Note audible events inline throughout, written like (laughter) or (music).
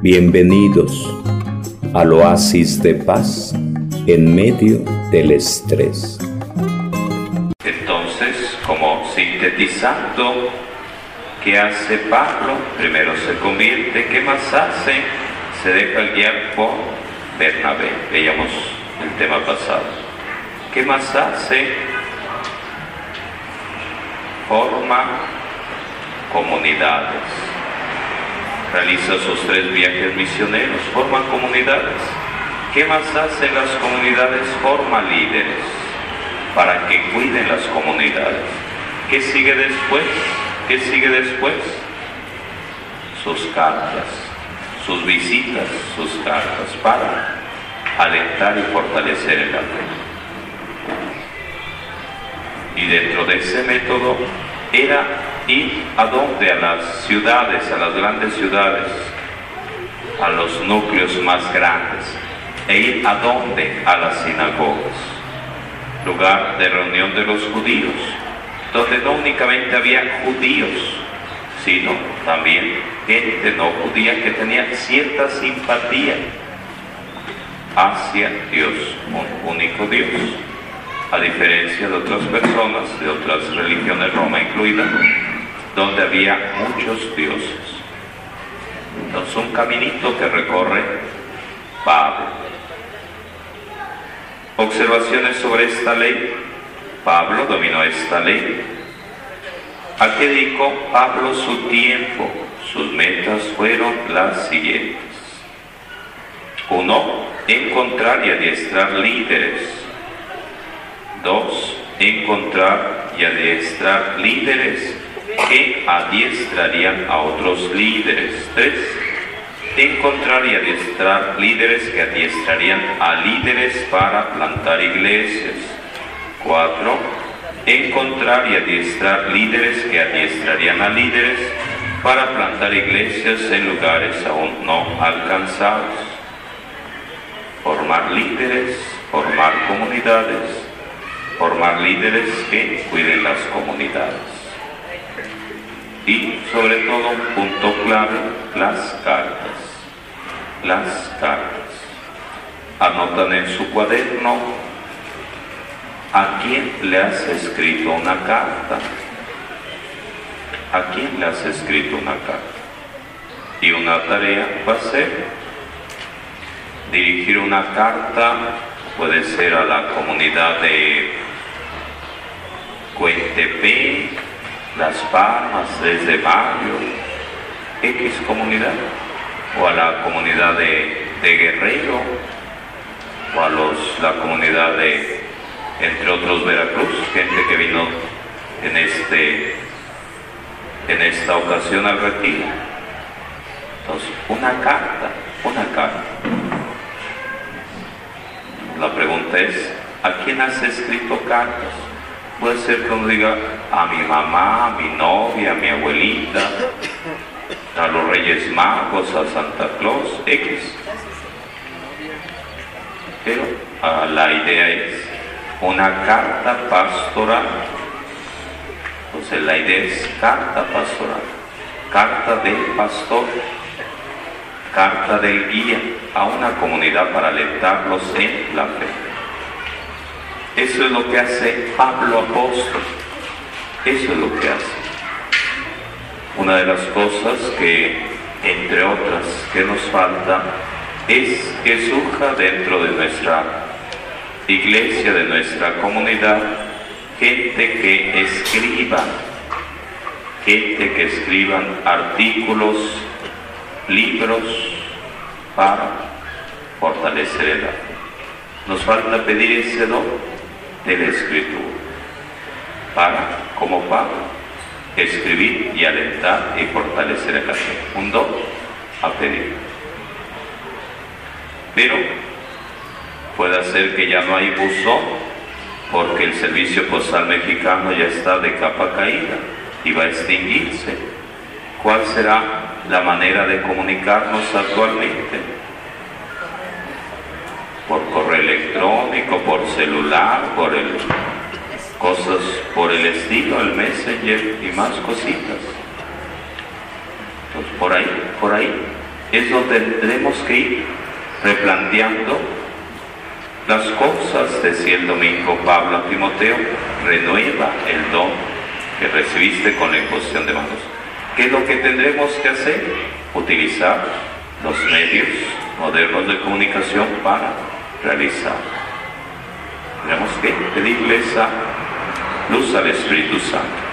Bienvenidos al oasis de paz en medio del estrés. Entonces, como sintetizando, ¿qué hace Pablo? Primero se convierte, ¿qué más hace? Se deja guiar por Bernabé. Veíamos el tema pasado. ¿Qué más hace? Forma comunidades. Realiza sus tres viajes misioneros, forma comunidades. ¿Qué más hacen las comunidades? Forma líderes para que cuiden las comunidades. ¿Qué sigue después? ¿Qué sigue después? Sus cartas, sus visitas, sus cartas para alentar y fortalecer el fe. Y dentro de ese método era ir a dónde? A las ciudades, a las grandes ciudades, a los núcleos más grandes. E ir a dónde? A las sinagogas, lugar de reunión de los judíos, donde no únicamente había judíos, sino también gente no judía que tenía cierta simpatía hacia Dios, un único Dios, a diferencia de otras personas, de otras religiones, Roma incluida, donde había muchos dioses. Entonces un caminito que recorre Pablo. Observaciones sobre esta ley. Pablo dominó esta ley. ¿A qué dedicó Pablo su tiempo? Sus metas fueron las siguientes. Uno, encontrar y adiestrar líderes. Dos, encontrar y adiestrar líderes que adiestrarían a otros líderes. Tres, encontrar y adiestrar líderes que adiestrarían a líderes para plantar iglesias. Cuatro, encontrar y adiestrar líderes que adiestrarían a líderes para plantar iglesias en lugares aún no alcanzados. Formar líderes, formar comunidades, formar líderes que cuiden las comunidades y sobre todo un punto clave, las cartas. Las cartas. Anotan en su cuaderno a quién le has escrito una carta. ¿A quién le has escrito una carta? Y una tarea va a ser dirigir una carta, puede ser a la comunidad de Cuentepe, las Palmas, desde Mayo, X comunidad, o a la comunidad de, Guerrero, o a la comunidad de, entre otros, Veracruz, gente que vino en, este, en esta ocasión al retiro. Entonces, una carta, una carta. La pregunta es, ¿a quién has escrito cartas? Puede ser que uno diga a mi mamá, a mi novia, a mi abuelita, a los Reyes Magos, a Santa Claus, X. Pero ah, la idea es una carta pastoral. Entonces la idea es carta pastoral, carta del pastor, carta del guía a una comunidad para alentarlos en la fe. Eso es lo que hace Pablo Apóstol. Eso es lo que hace. Una de las cosas que, entre otras, que nos falta es que surja dentro de nuestra iglesia, de nuestra comunidad, gente que escriba, gente que escriban artículos, libros para fortalecer el alma. Nos falta pedir ese don de la escritura para, como Pablo, escribir y alentar y fortalecer el fe. Un don a pedir. Pero puede ser que ya no hay buzón porque el servicio postal mexicano ya está de capa caída y va a extinguirse. ¿Cuál será la manera de comunicarnos actualmente? Por correo electrónico, por celular, por el cosas por el estilo, el messenger y más cositas. Entonces por ahí, por ahí es donde tendremos que ir replanteando las cosas, decía el domingo Pablo a Timoteo, renueva el don que recibiste con la imposición de manos. ¿Qué es lo que tendremos que hacer? Utilizar los medios modernos de comunicación para realizar. Tenemos que pedirle esa luz al Espíritu Santo.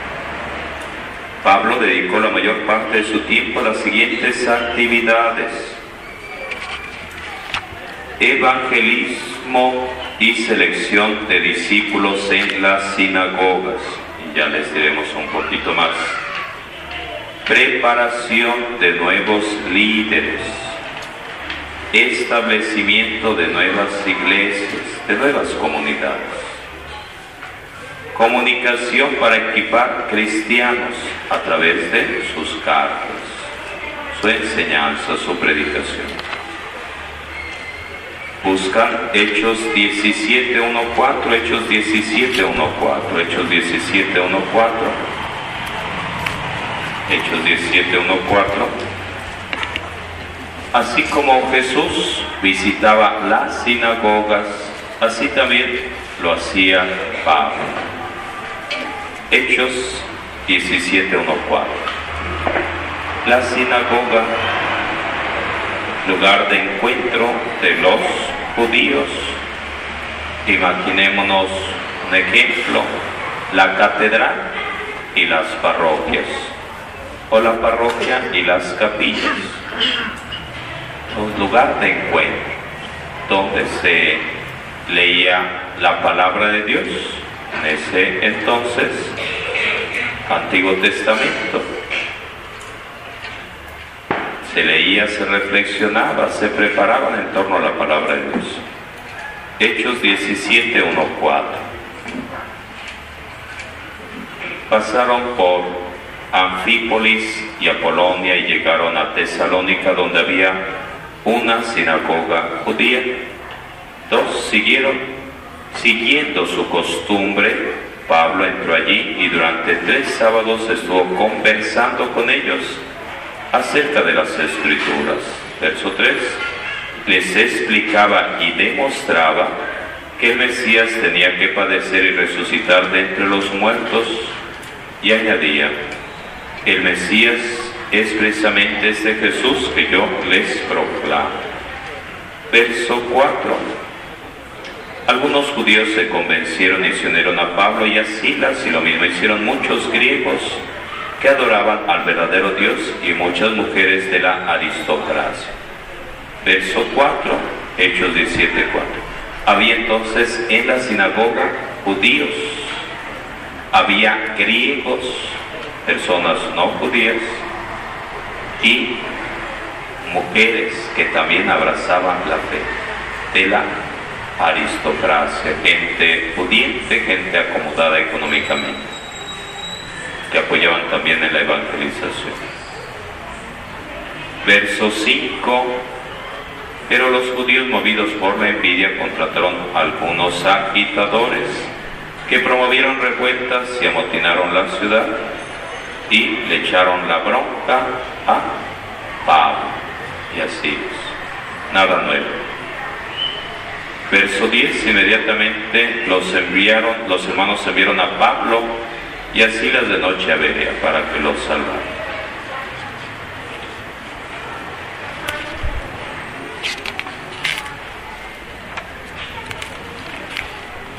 Pablo dedicó la mayor parte de su tiempo a las siguientes actividades. Evangelismo y selección de discípulos en las sinagogas. Ya les diremos un poquito más. Preparación de nuevos líderes. Establecimiento de nuevas iglesias, de nuevas comunidades comunicación para equipar cristianos a través de sus cartas, su enseñanza, su predicación. Buscar Hechos 17.1.4, Hechos 17.1.4, Hechos 17.1.4, Hechos 17.1.4. Así como Jesús visitaba las sinagogas, así también lo hacía Pablo. Hechos 17.1.4. La sinagoga, lugar de encuentro de los judíos. Imaginémonos un ejemplo, la catedral y las parroquias, o la parroquia y las capillas. Un lugar de encuentro donde se leía la palabra de Dios en ese entonces Antiguo Testamento. Se leía, se reflexionaba, se preparaban en torno a la palabra de Dios. Hechos 17, 1, 4. Pasaron por Anfípolis y Apolonia y llegaron a Tesalónica donde había una sinagoga judía. Dos siguieron Siguiendo su costumbre, Pablo entró allí y durante tres sábados estuvo conversando con ellos acerca de las escrituras. Verso 3. Les explicaba y demostraba que el Mesías tenía que padecer y resucitar de entre los muertos y añadía, el Mesías es precisamente este Jesús que yo les proclamo. Verso 4 algunos judíos se convencieron y se unieron a Pablo y a Silas y lo mismo hicieron muchos griegos que adoraban al verdadero Dios y muchas mujeres de la aristocracia. Verso 4, Hechos 17, 4. Había entonces en la sinagoga judíos, había griegos, personas no judías, y mujeres que también abrazaban la fe de la aristocracia, gente pudiente, gente acomodada económicamente, que apoyaban también en la evangelización. Verso 5. Pero los judíos movidos por la envidia contrataron algunos agitadores que promovieron revueltas y amotinaron la ciudad y le echaron la bronca a Pablo. Y así es. Nada nuevo. Verso 10, inmediatamente los enviaron, los hermanos enviaron a Pablo y a Silas de noche a Berea para que los salvara.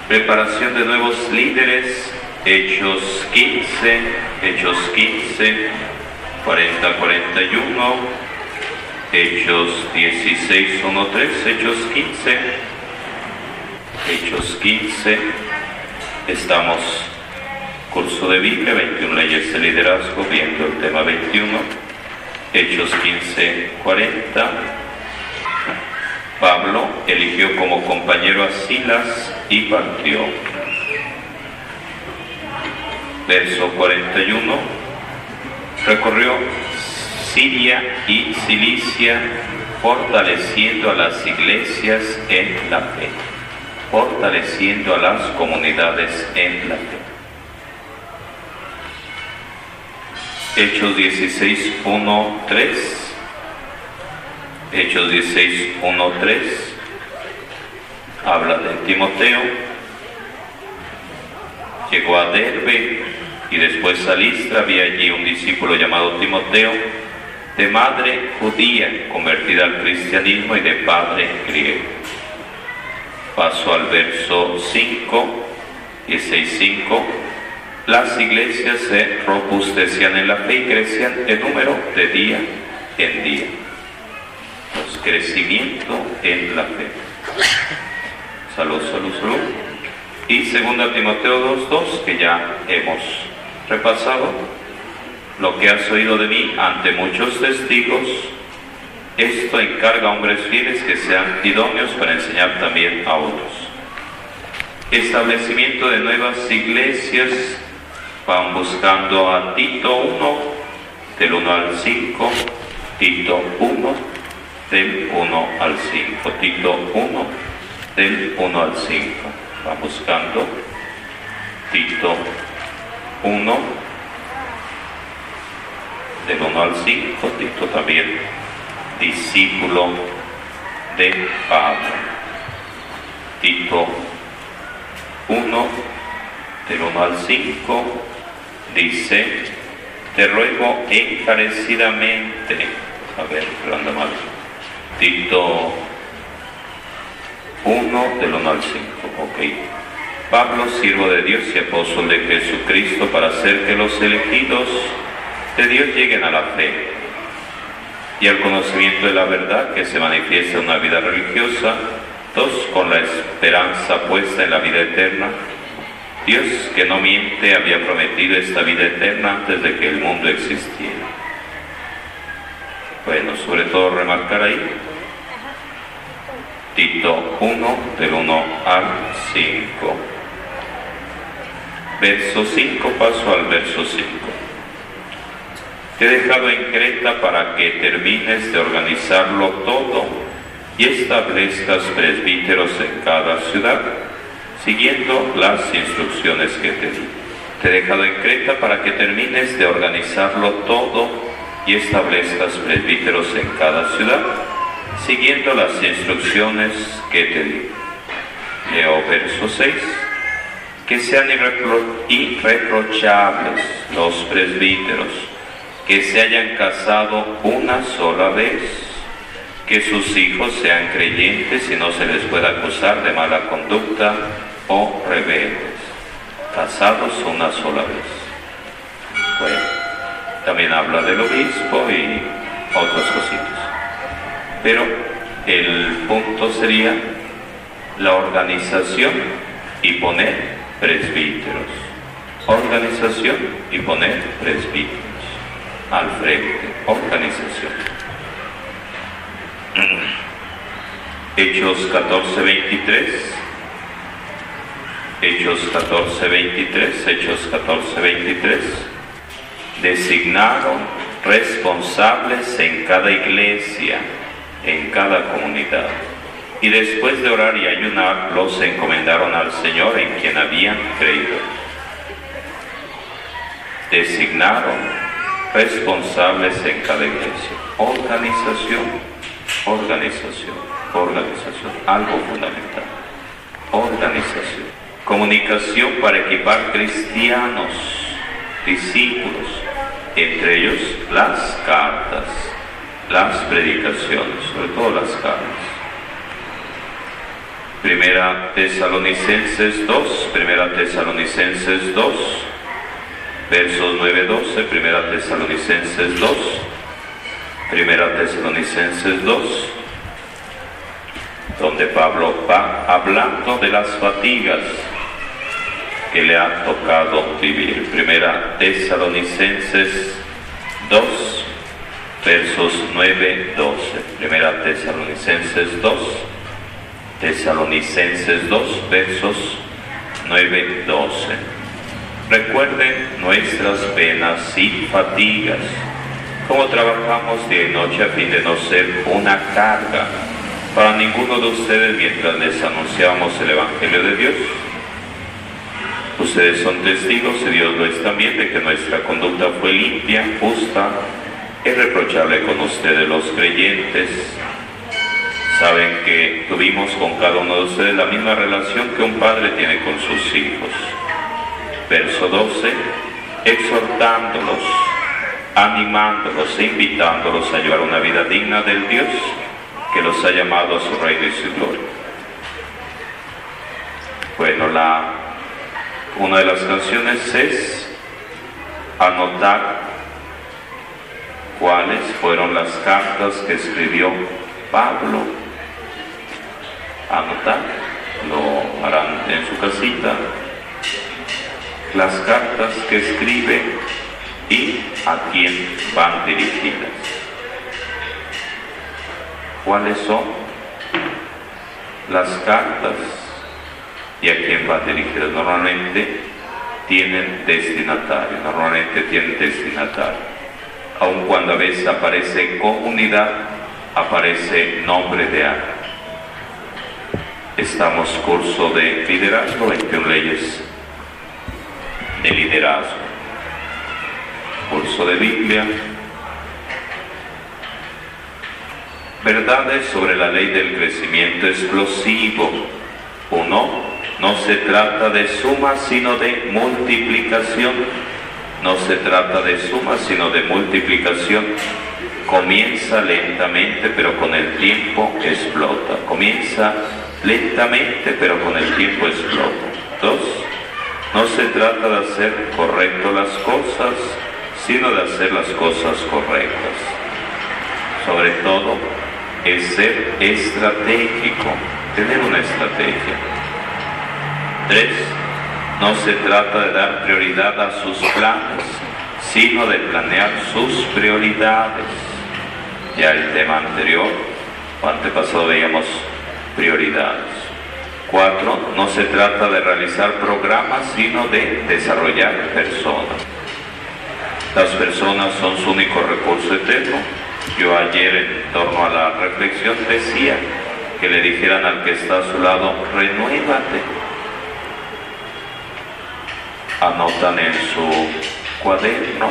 Preparación de nuevos líderes, Hechos 15, Hechos 15, 40, 41, Hechos 16, 1, 3, Hechos 15. Hechos 15, estamos curso de Biblia, 21 leyes de liderazgo, viendo el tema 21, Hechos 15, 40. Pablo eligió como compañero a Silas y partió. Verso 41. Recorrió Siria y Cilicia fortaleciendo a las iglesias en la fe fortaleciendo a las comunidades en la fe. Hechos 16, 1, 3. Hechos 16, 1, 3, habla de Timoteo, llegó a Derbe y después a Listra, había allí un discípulo llamado Timoteo, de madre judía, convertida al cristianismo y de padre griego. Paso al verso 5, 16, 5. Las iglesias se robustecían en la fe y crecían en número de día en día. Pues crecimiento en la fe. Salud, salud, salud. Y 2 Timoteo 2.2, que ya hemos repasado, lo que has oído de mí ante muchos testigos, esto encarga a hombres fieles que sean idóneos para enseñar también a otros. Establecimiento de nuevas iglesias, van buscando a Tito 1, del 1 al 5, Tito 1, del 1 al 5, Tito 1, del 1 al 5. Van buscando Tito 1, del 1 al 5, Tito también discípulo de Pablo. Tito 1, del 1 al 5, dice, te ruego encarecidamente, a ver, anda mal, Tito 1, del 1 al 5, ok. Pablo, siervo de Dios y apóstol de Jesucristo, para hacer que los elegidos de Dios lleguen a la fe y al conocimiento de la verdad que se manifiesta en una vida religiosa, dos con la esperanza puesta en la vida eterna. Dios que no miente había prometido esta vida eterna antes de que el mundo existiera. Bueno, sobre todo remarcar ahí, Tito 1, del 1 al 5. Verso 5, paso al verso 5. Te he dejado en Creta para que termines de organizarlo todo y establezcas presbíteros en cada ciudad, siguiendo las instrucciones que te di. Te he dejado en Creta para que termines de organizarlo todo y establezcas presbíteros en cada ciudad, siguiendo las instrucciones que te di. Leo verso 6. Que sean irreprochables los presbíteros que se hayan casado una sola vez, que sus hijos sean creyentes y no se les pueda acusar de mala conducta o rebeldes, casados una sola vez. Bueno, también habla del obispo y otras cositas. Pero el punto sería la organización y poner presbíteros. Organización y poner presbíteros al frente, organización. (clears throat) Hechos 14, 23. Hechos 14, 23. Hechos 14, 23. Designaron responsables en cada iglesia, en cada comunidad. Y después de orar y ayunar, los encomendaron al Señor en quien habían creído. Designaron responsables en cada iglesia. Organización, organización, organización, algo fundamental. Organización. Comunicación para equipar cristianos, discípulos, entre ellos las cartas, las predicaciones, sobre todo las cartas. Primera Tesalonicenses 2, Primera Tesalonicenses 2, versos 9-12, Primera Tesalonicenses 2, Primera Tesalonicenses 2, donde Pablo va hablando de las fatigas que le ha tocado vivir. Primera Tesalonicenses 2, versos 9-12. Primera Tesalonicenses 2, Tesalonicenses 2, versos 9-12. Recuerden nuestras penas y fatigas, como trabajamos día y noche a fin de no ser una carga para ninguno de ustedes mientras les anunciamos el Evangelio de Dios. Ustedes son testigos, y Dios lo es también, de que nuestra conducta fue limpia, justa, irreprochable con ustedes los creyentes, Saben que tuvimos con cada uno de ustedes la misma relación que un padre tiene con sus hijos. Verso 12, exhortándolos, animándolos e invitándolos a llevar una vida digna del Dios que los ha llamado a su reino y su gloria. Bueno, la, una de las canciones es anotar cuáles fueron las cartas que escribió Pablo. Anotar, lo harán en su casita, las cartas que escribe y a quién van dirigidas. ¿Cuáles son las cartas y a quién van dirigidas? Normalmente tienen destinatario, normalmente tienen destinatario aun cuando a veces aparece comunidad, aparece nombre de alguien. Estamos curso de liderazgo, 21 leyes de liderazgo. Curso de Biblia. Verdades sobre la ley del crecimiento explosivo. Uno, no se trata de suma, sino de multiplicación no se trata de suma, sino de multiplicación. Comienza lentamente, pero con el tiempo explota. Comienza lentamente, pero con el tiempo explota. Dos, no se trata de hacer correcto las cosas, sino de hacer las cosas correctas. Sobre todo, es ser estratégico, tener una estrategia. Tres, no se trata de dar prioridad a sus planes, sino de planear sus prioridades. Ya el tema anterior o antepasado veíamos prioridades. Cuatro, no se trata de realizar programas, sino de desarrollar personas. Las personas son su único recurso eterno. Yo ayer en torno a la reflexión decía que le dijeran al que está a su lado, renuévate anotan en su cuaderno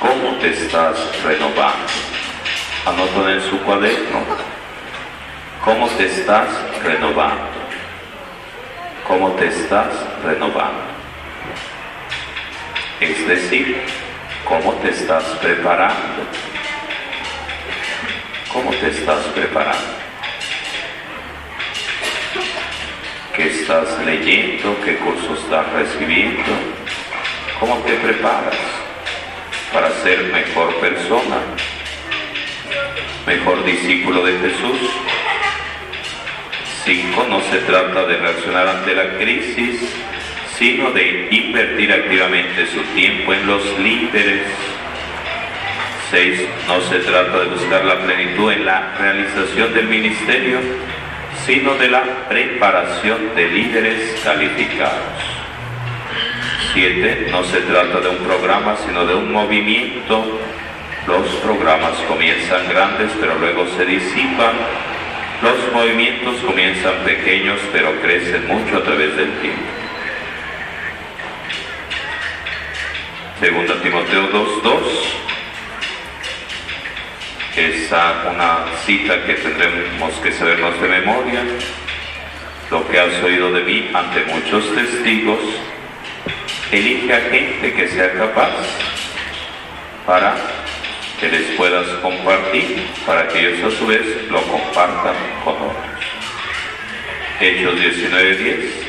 cómo te estás renovando. Anotan en su cuaderno cómo te estás renovando. Cómo te estás renovando. Es decir, cómo te estás preparando. ¿Cómo te estás preparando? qué estás leyendo, qué curso estás recibiendo, cómo te preparas para ser mejor persona, mejor discípulo de Jesús. Cinco, no se trata de reaccionar ante la crisis, sino de invertir activamente su tiempo en los líderes. Seis, no se trata de buscar la plenitud en la realización del ministerio, sino de la preparación de líderes calificados. Siete, no se trata de un programa, sino de un movimiento. Los programas comienzan grandes, pero luego se disipan. Los movimientos comienzan pequeños, pero crecen mucho a través del tiempo. Segunda Timoteo 2.2 es una cita que tendremos que sabernos de memoria. Lo que has oído de mí ante muchos testigos, elige a gente que sea capaz para que les puedas compartir, para que ellos a su vez lo compartan con otros. Hechos 19:10.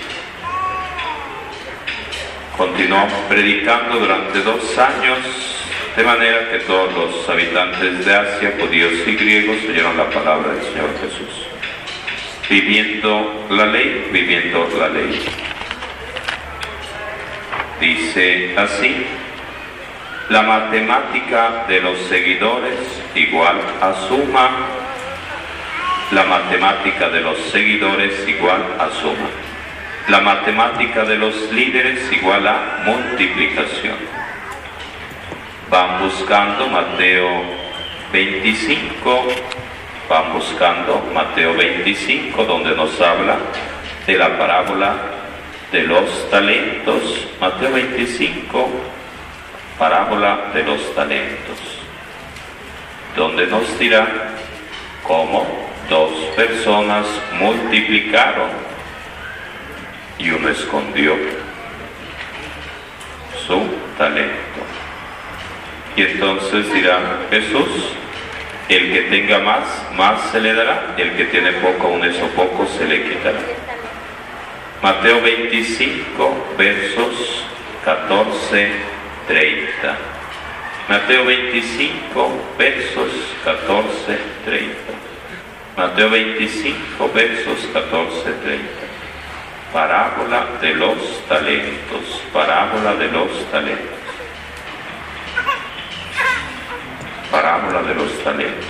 Continuó predicando durante dos años de manera que todos los habitantes de Asia, judíos y griegos, oyeron la palabra del Señor Jesús. Viviendo la ley, viviendo la ley. Dice así, la matemática de los seguidores igual a suma, la matemática de los seguidores igual a suma, la matemática de los líderes igual a multiplicación. Van buscando Mateo 25, van buscando Mateo 25, donde nos habla de la parábola de los talentos. Mateo 25, parábola de los talentos. donde nos dirá cómo dos personas multiplicaron y uno escondió su talento. Y entonces dirá Jesús, el que tenga más, más se le dará, el que tiene poco, aún eso poco se le quitará. Mateo 25, versos 14, 30. Mateo 25, versos 14, 30. Mateo 25, versos 14, 30. Parábola de los talentos, parábola de los talentos. parábola de los talentos.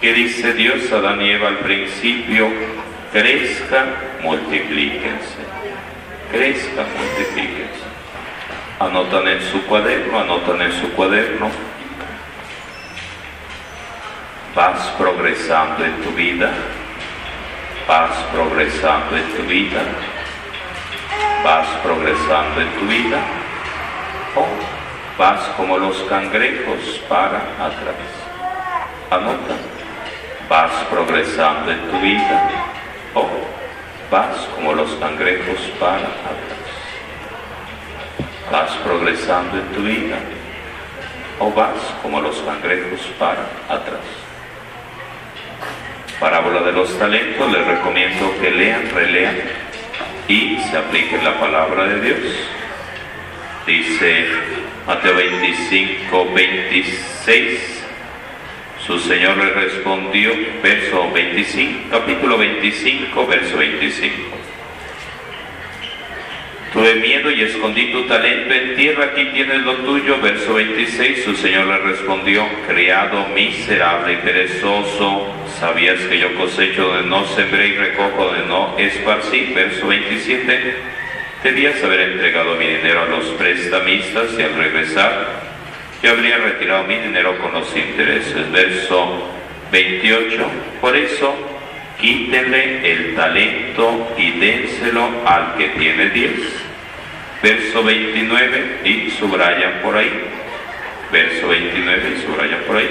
¿Qué dice Dios a Eva al principio? Crezca, multiplíquense. Crezca, multiplíquense. Anotan en su cuaderno, anotan en su cuaderno. Vas progresando en tu vida. Vas progresando en tu vida. Vas progresando en tu vida. Oh, vas como los cangrejos para atrás. Anota, vas progresando en tu vida o vas como los cangrejos para atrás. Vas progresando en tu vida o vas como los cangrejos para atrás. Parábola de los talentos, les recomiendo que lean, relean y se apliquen la palabra de Dios. Dice Mateo 25, 26. Su Señor le respondió, verso 25, capítulo 25, verso 25. Tuve miedo y escondí tu talento en tierra, aquí tienes lo tuyo. Verso 26, su Señor le respondió, criado miserable y perezoso, sabías que yo cosecho donde no sembré y recojo donde no esparcí. Verso 27, Debías haber entregado mi dinero a los prestamistas y al regresar yo habría retirado mi dinero con los intereses. Verso 28. Por eso quítenle el talento y dénselo al que tiene 10. Verso 29 y subrayan por ahí. Verso 29 y subrayan por ahí.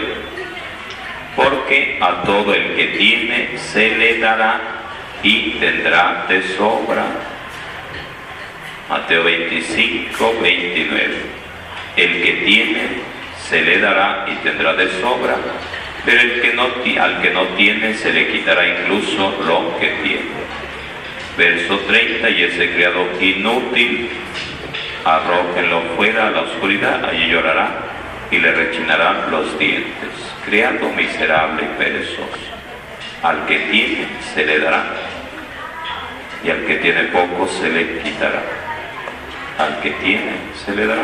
Porque a todo el que tiene se le dará y tendrá de sobra Mateo 25, 29. El que tiene se le dará y tendrá de sobra, pero el que no, al que no tiene se le quitará incluso lo que tiene. Verso 30, y ese criado inútil, arrójenlo fuera a la oscuridad, allí llorará y le rechinarán los dientes. Criado miserable y perezoso. Al que tiene se le dará y al que tiene poco se le quitará al que tiene se le dará.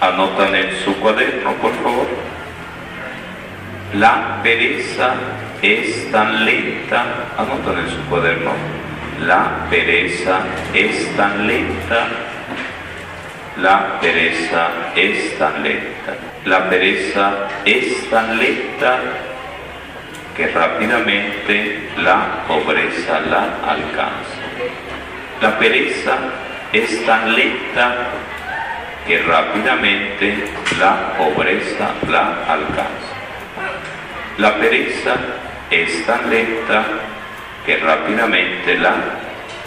Anotan en su cuaderno, por favor. La pereza es tan lenta, anotan en su cuaderno. La pereza es tan lenta. La pereza es tan lenta. La pereza es tan lenta que rápidamente la pobreza la alcanza. La pereza es tan lenta que rápidamente la pobreza la alcanza. La pereza es tan lenta que rápidamente la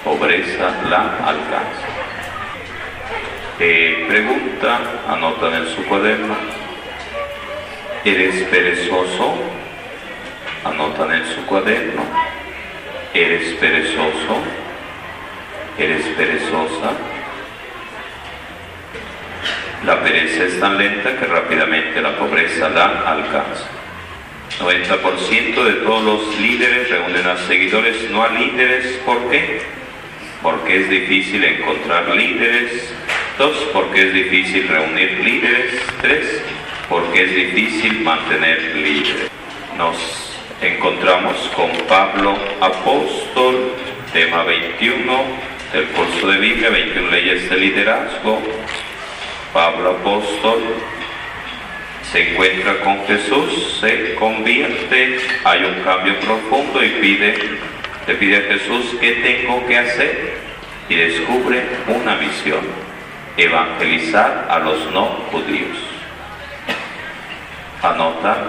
pobreza la alcanza. Eh, pregunta, anotan en su cuaderno, ¿eres perezoso? Anotan en su cuaderno, ¿eres perezoso? ¿Eres perezosa? La pereza es tan lenta que rápidamente la pobreza la alcanza. 90% de todos los líderes reúnen a seguidores, no a líderes. ¿Por qué? Porque es difícil encontrar líderes. Dos, porque es difícil reunir líderes. Tres, porque es difícil mantener líderes. Nos encontramos con Pablo Apóstol, tema 21 el curso de Biblia, 21 leyes de liderazgo, Pablo apóstol se encuentra con Jesús, se convierte, hay un cambio profundo y pide, le pide a Jesús qué tengo que hacer y descubre una misión, evangelizar a los no judíos. anotar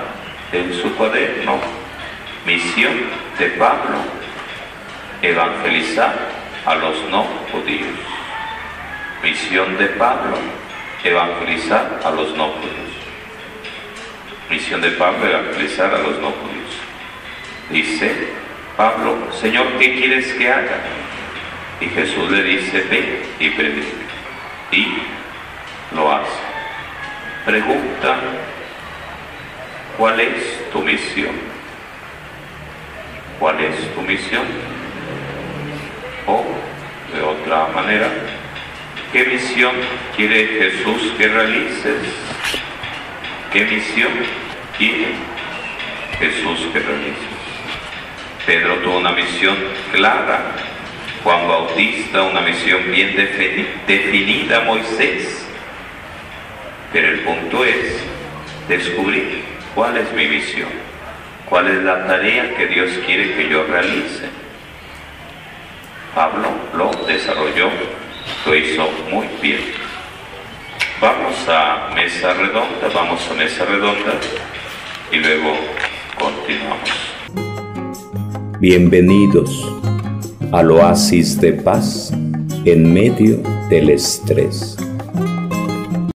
en su cuaderno, misión de Pablo, evangelizar a los no judíos. Misión de Pablo, evangelizar a los no judíos. Misión de Pablo, evangelizar a los no judíos. Dice Pablo, Señor, ¿qué quieres que haga? Y Jesús le dice, ve y predica. Y lo hace. Pregunta, ¿cuál es tu misión? ¿Cuál es tu misión? O, de otra manera, ¿qué misión quiere Jesús que realices? ¿Qué misión quiere Jesús que realices? Pedro tuvo una misión clara, Juan Bautista una misión bien definida, Moisés. Pero el punto es descubrir cuál es mi misión, cuál es la tarea que Dios quiere que yo realice. Pablo lo desarrolló, lo hizo muy bien. Vamos a mesa redonda, vamos a mesa redonda y luego continuamos. Bienvenidos al oasis de paz en medio del estrés.